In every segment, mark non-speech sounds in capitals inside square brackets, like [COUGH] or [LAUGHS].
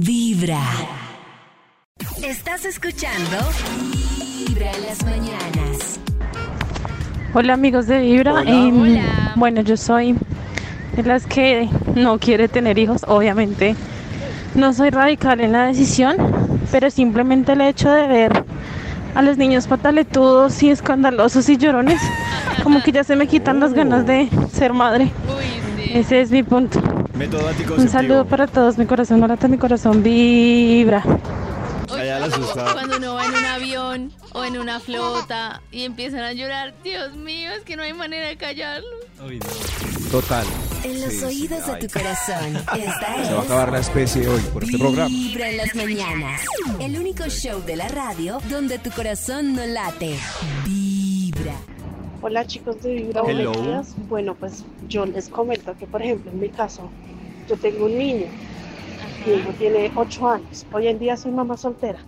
Vibra. Estás escuchando Vibra en las mañanas. Hola amigos de Vibra. Hola. Em, Hola. Bueno, yo soy de las que no quiere tener hijos, obviamente. No soy radical en la decisión, pero simplemente el hecho de ver a los niños pataletudos y escandalosos y llorones, como que ya se me quitan las ganas de ser madre. Ese es mi punto. Método anticonceptivo. Un saludo para todos, mi corazón no late, mi corazón vibra. Allá la asustada. Cuando uno va en un avión o en una flota y empiezan a llorar, Dios mío, es que no hay manera de callarlo. Total. En los Sí, oídos de ay. tu corazón. [LAUGHS] Esta es. Se va a acabar la especie hoy por este programa. Vibra en las mañanas. El único show de la radio donde tu corazón no late. Vibra. Hola chicos de Vibra, días. Bueno, pues yo les comento que, por ejemplo, en mi caso, yo tengo un niño, mi hijo tiene 8 años. Hoy en día soy mamá soltera.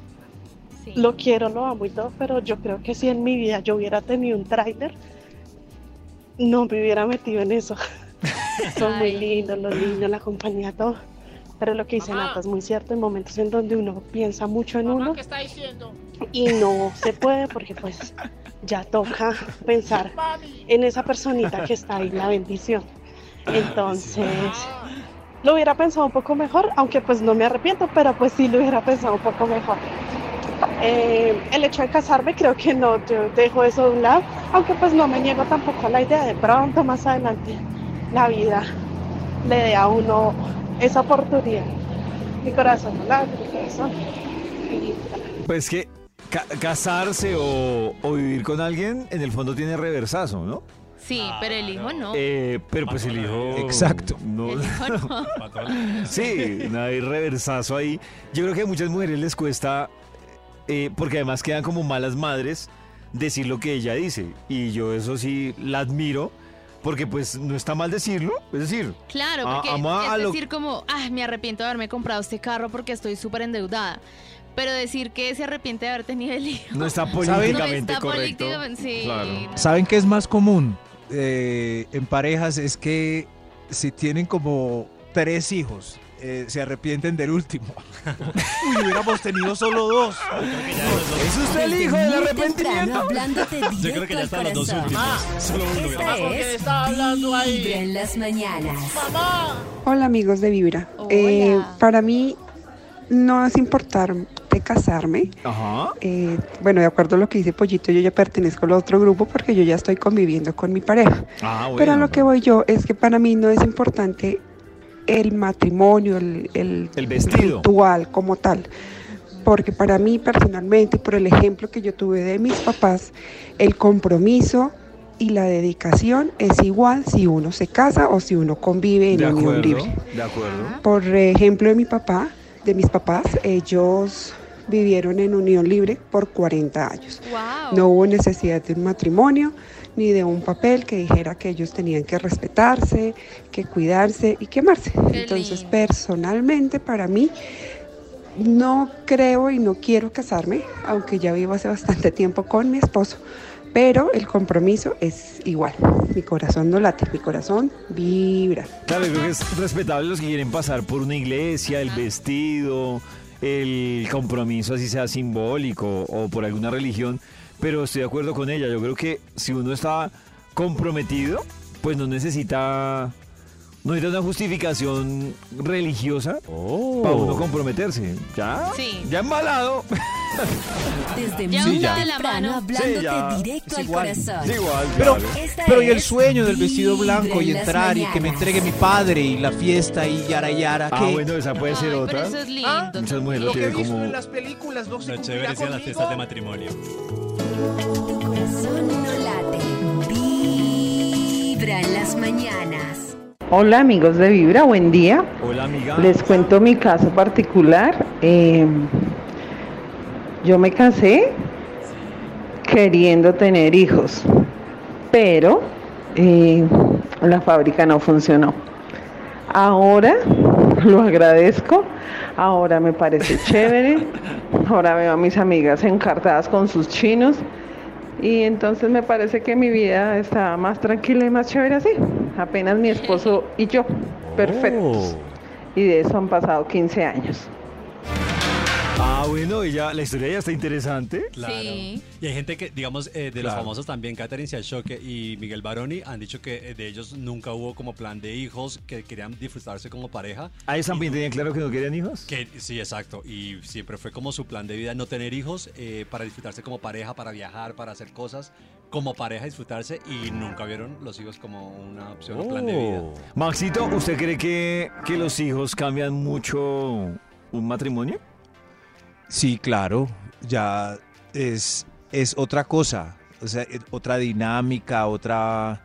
Sí. Lo quiero, lo amo y todo, pero yo creo que si en mi vida yo hubiera tenido un tráiler, no me hubiera metido en eso. [LAUGHS] Son muy lindos los niños, la compañía, todo. Pero lo que dice Nata es muy cierto, en momentos en donde uno piensa mucho en uno y no se puede porque pues ya toca pensar en esa personita que está ahí, la bendición. Entonces, lo hubiera pensado un poco mejor, aunque pues no me arrepiento, pero pues sí lo hubiera pensado un poco mejor. Eh, el hecho de casarme creo que no, yo dejo eso de un lado, aunque pues no me niego tampoco a la idea de pronto más adelante la vida le dé a uno esa oportunidad. Mi corazón no late, mi corazón. Pues que ca- casarse o, o vivir con alguien, en el fondo tiene reversazo, ¿no? Sí, pero el hijo no. Eh, pero pues el hijo. Exacto. No, El hijo no. [LAUGHS] sí, no hay reversazo ahí. Yo creo que a muchas mujeres les cuesta, eh, porque además quedan como malas madres, decir lo que ella dice. Y yo eso sí la admiro, porque pues no está mal decirlo. Es decir, Claro, Ah, porque ama a es lo- decir como, ah, me arrepiento de haberme comprado este carro porque estoy súper endeudada. Pero decir que se arrepiente de haber tenido el hijo. no está [LAUGHS] no políticamente está correcto. políticamente, sí. Claro. ¿Saben qué es más común eh, en parejas? Es que si tienen como tres hijos, eh, se arrepienten del último. [LAUGHS] Uy, hubiéramos tenido solo dos. ¿Es usted el hijo del muy temprano arrepentimiento? hablándote directo al corazón. Esta es Vibra en las mañanas. Hola amigos de Vibra. Eh, para mí no es casarme. Ajá. Eh, bueno, de acuerdo a lo que dice Pollito, yo ya pertenezco al otro grupo porque yo ya estoy conviviendo con mi pareja. Ah, bueno. Pero a lo que voy yo es que para mí no es importante el matrimonio, el, el, El vestido. ritual como tal. Porque para mí personalmente, por el ejemplo que yo tuve de mis papás, el compromiso y la dedicación es igual si uno se casa o si uno convive en De unión acuerdo, libre. de acuerdo. Por ejemplo, de mi papá, de mis papás, ellos vivieron en unión libre por 40 años. Wow. No hubo necesidad de un matrimonio ni de un papel que dijera que ellos tenían que respetarse, que cuidarse y quemarse. Qué Entonces, lindo. personalmente, para mí, no creo y no quiero casarme, aunque ya vivo hace bastante tiempo con mi esposo. Pero el compromiso es igual. Mi corazón no late, mi corazón vibra. Claro, yo creo que es respetable los que quieren pasar por una iglesia, el vestido, el compromiso, así sea simbólico o por alguna religión. Pero estoy de acuerdo con ella. Yo creo que si uno está comprometido, pues no necesita, no necesita una justificación religiosa para uno comprometerse. Ya, Sí. ya embalado. Desde Ya muy un de la temprano mano. hablándote Sí, ya. directo Es al corazón. Es igual, Pero, pero y el sueño del vestido blanco y en las entrar y que me entregue mi padre y la fiesta y yara yara. Ah, que bueno, esa puede ser Ay, otra. Pero eso es lindo. Ah, Muchas mujeres lo tienen como... películas no Lo chévere sean las fiestas de matrimonio. Tu corazón no late. Vibra en las mañanas. Hola amigos de Vibra, buen día. Hola, amiga. Les cuento mi caso particular. Eh, yo me casé queriendo tener hijos, pero eh, la fábrica no funcionó. Ahora [LAUGHS] lo agradezco, ahora me parece chévere, [LAUGHS] ahora veo a mis amigas encartadas con sus chinos y entonces me parece que mi vida está más tranquila y más chévere así. Apenas mi esposo y yo, perfectos. Y de eso han pasado 15 años. Ah, bueno, y ya, la historia ya está interesante. Claro. Sí. Y hay gente que, digamos, eh, de los famosos también, Catherine Siachoque y Miguel Baroni, han dicho que eh, de ellos nunca hubo como plan de hijos, que querían disfrutarse como pareja. ¿A ellos también tenían claro que no querían hijos? Que, sí, exacto. Y siempre fue como su plan de vida no tener hijos eh, para disfrutarse como pareja, para viajar, para hacer cosas como pareja, disfrutarse y nunca vieron los hijos como una opción o plan de vida. Oh. Maxito, ¿usted cree que, que los hijos cambian mucho un matrimonio? Sí, claro, ya es, es otra cosa, o sea, es otra dinámica, otra...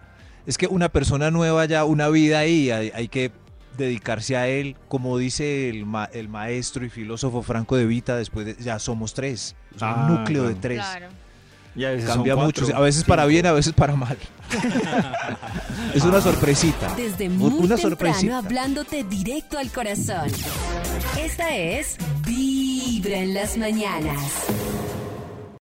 Es que una persona nueva ya, una vida ahí, hay, hay que dedicarse a él, como dice el, ma- el maestro y filósofo Franco de Vita, después de- ya somos tres, es Ah, un núcleo de tres. Claro. Y a veces son Cambia cuatro, mucho, a veces para bien, a veces para mal. [LAUGHS] es una sorpresita. Desde Un- muy una temprano sorpresita. hablándote directo al corazón. Esta es Vibra las mañanas.